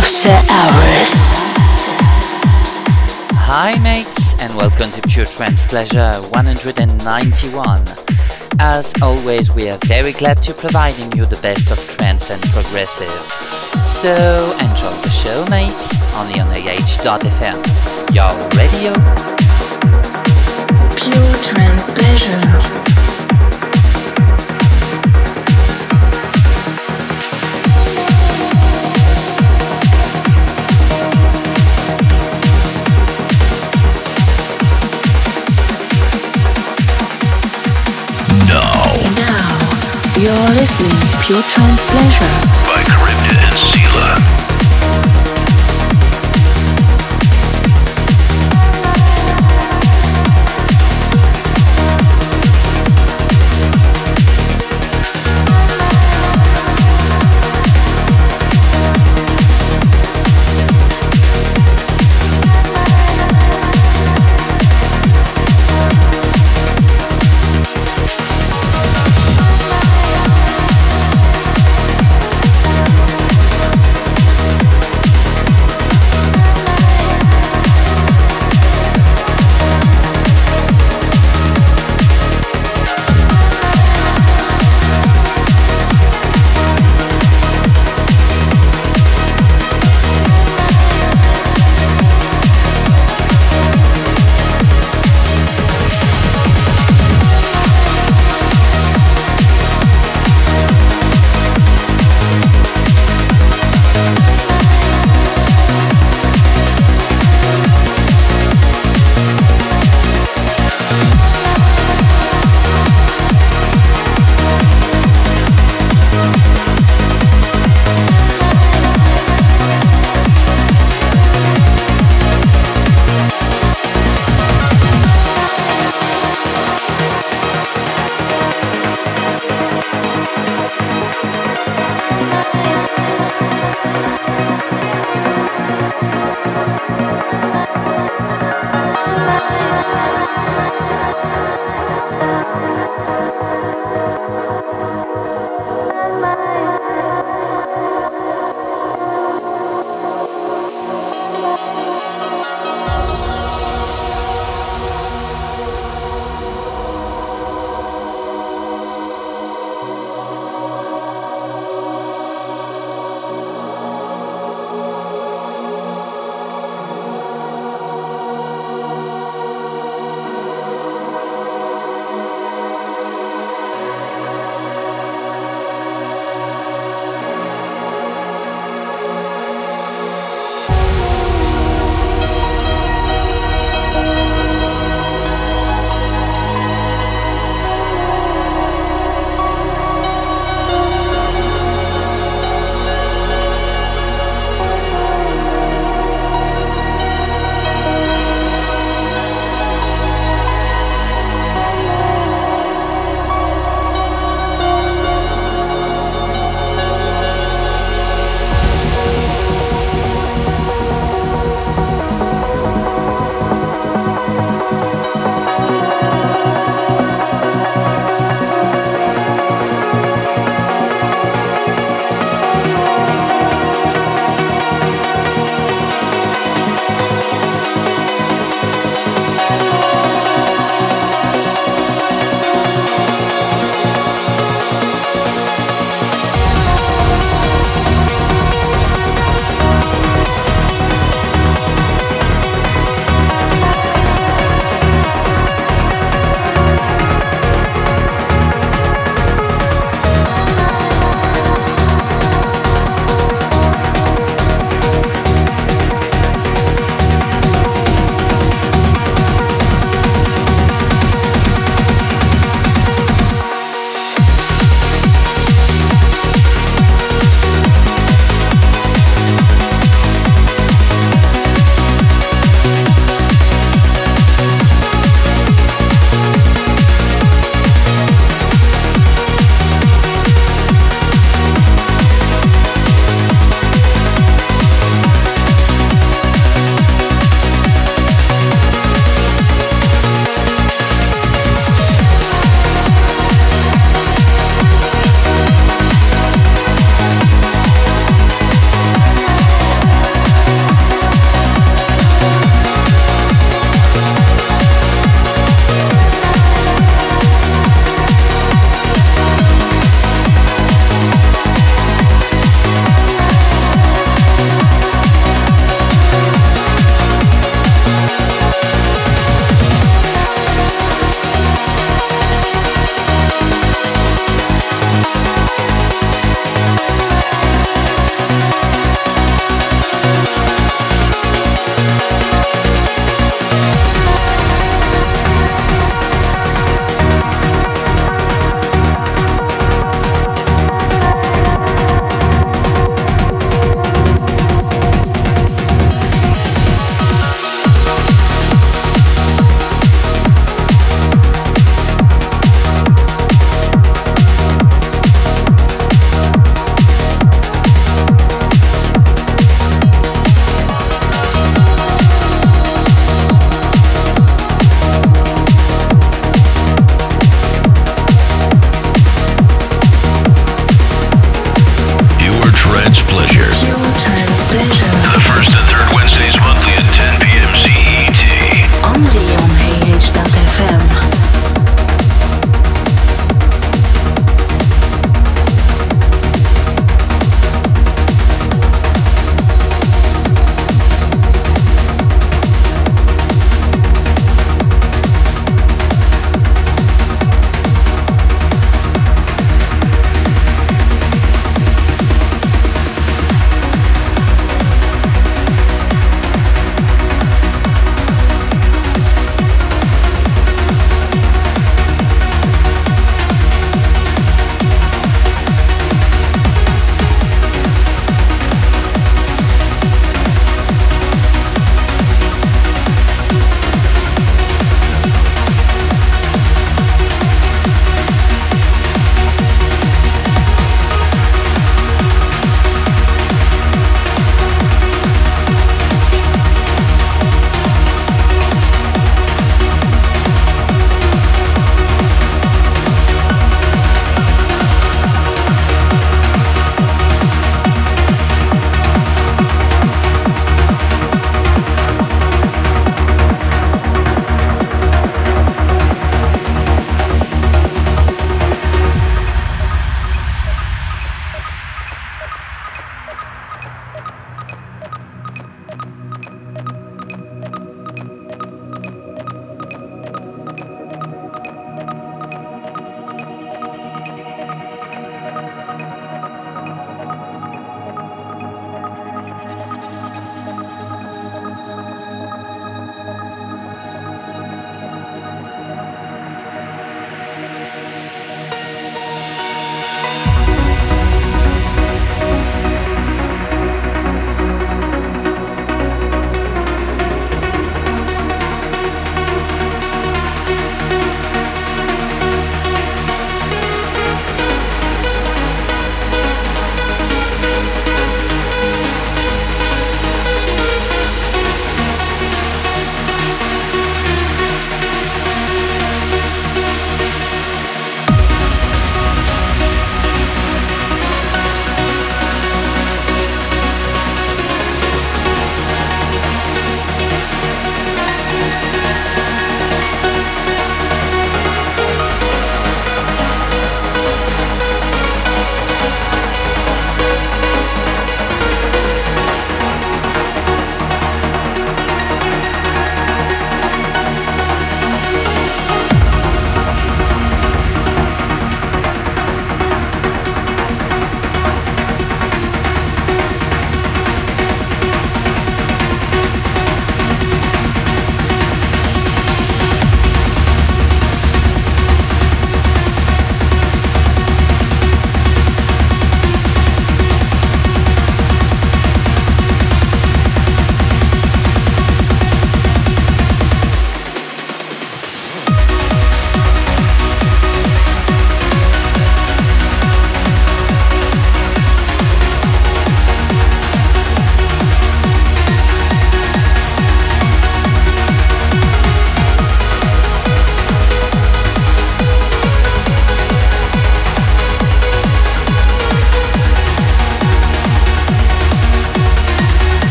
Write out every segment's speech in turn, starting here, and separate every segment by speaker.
Speaker 1: After Hours.
Speaker 2: Hi, mates, and welcome to Pure Trance Pleasure 191. As always, we are very glad to providing you the best of trance and progressive. So enjoy the show, mates, only on AH.fm. Your radio.
Speaker 1: Pure Trance Pleasure. You're listening Pure Trance Pleasure
Speaker 3: by Charybdis and Sela.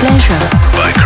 Speaker 1: Pleasure.
Speaker 3: By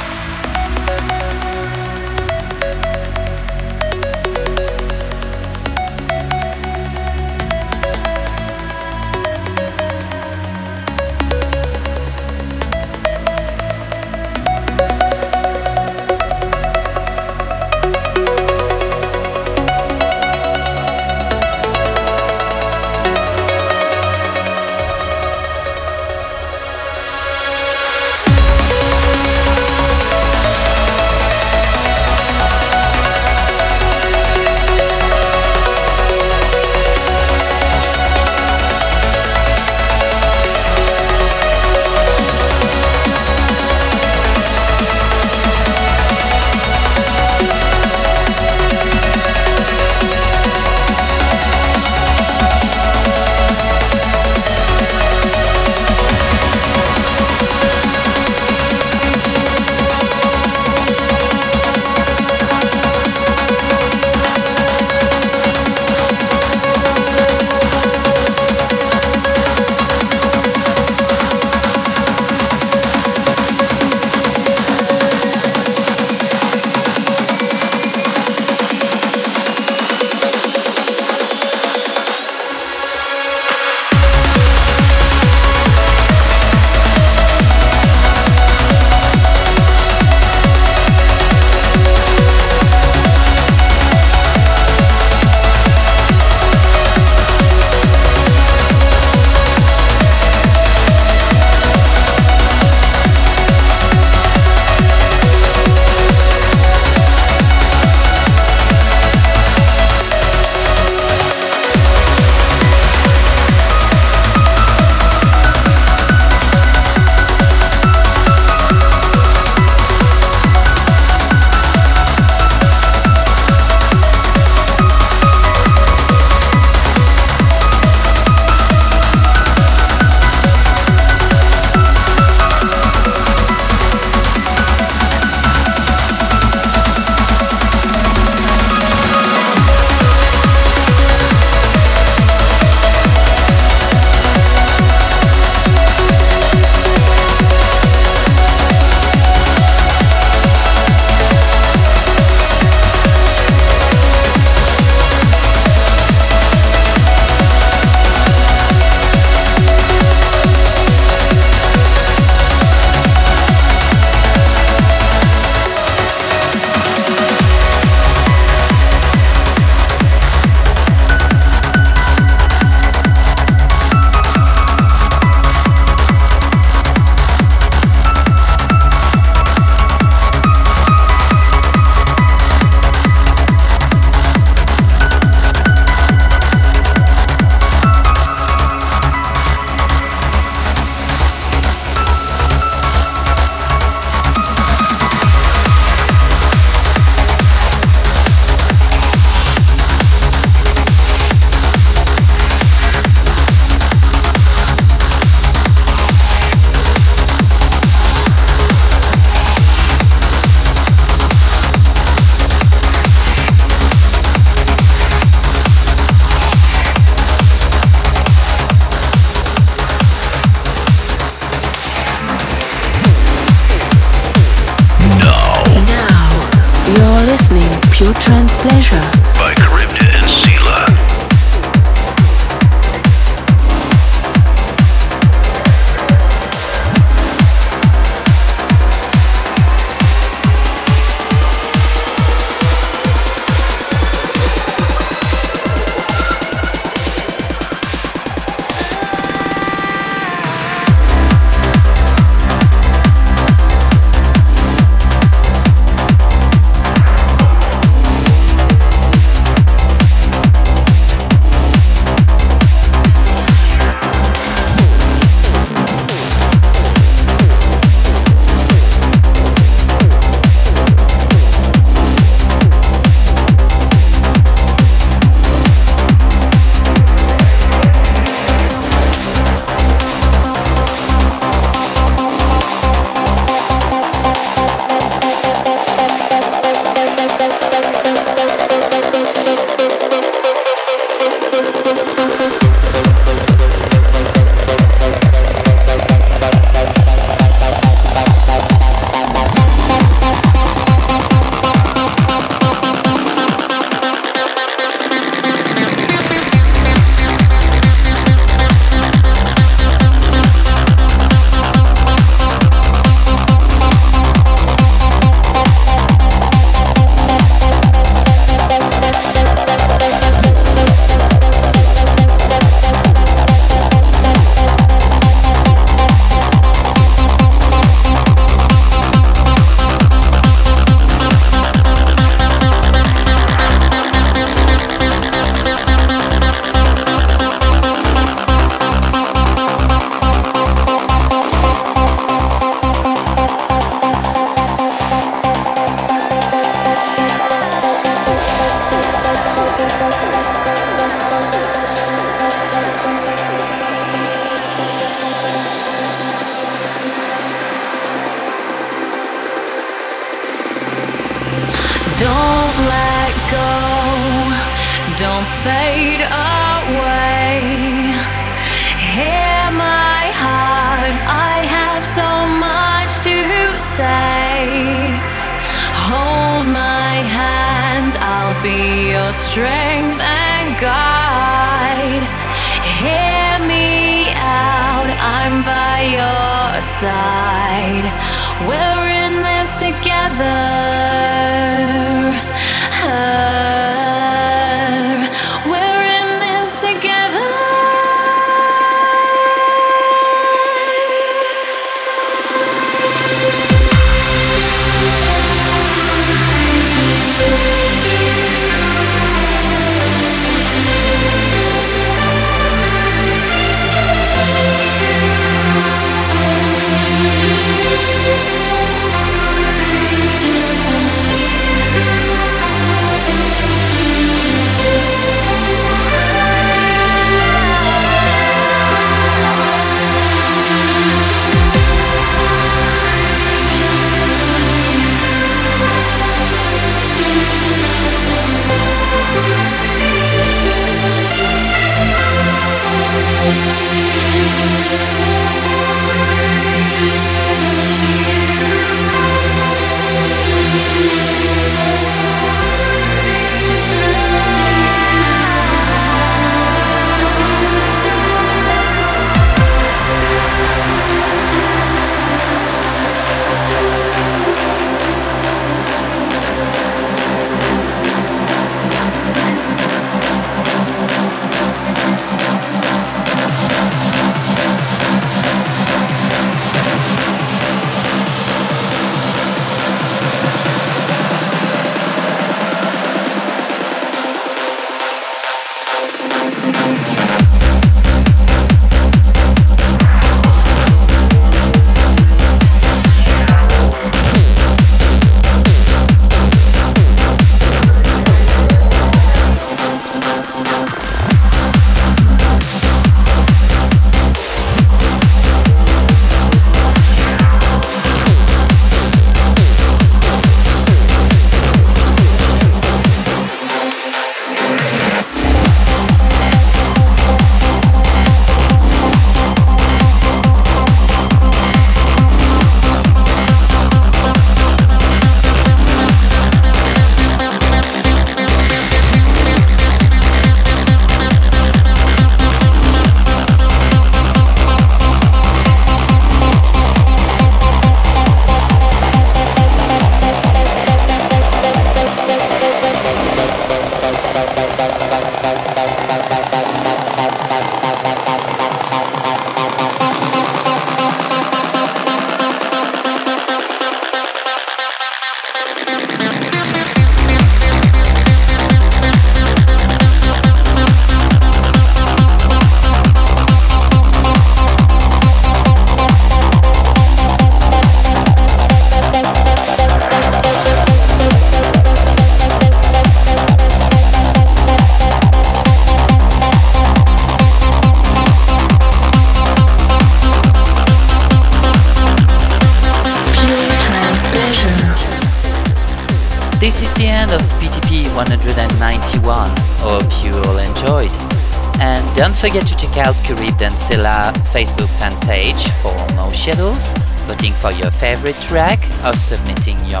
Speaker 2: track, or submitting your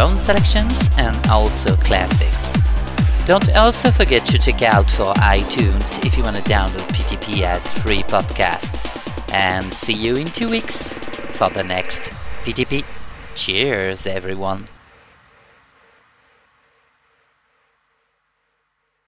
Speaker 2: own selections and also classics. Don't also forget to check out for iTunes if you want to download PTP as free podcast. And see you in two weeks for the next PTP. Cheers, everyone.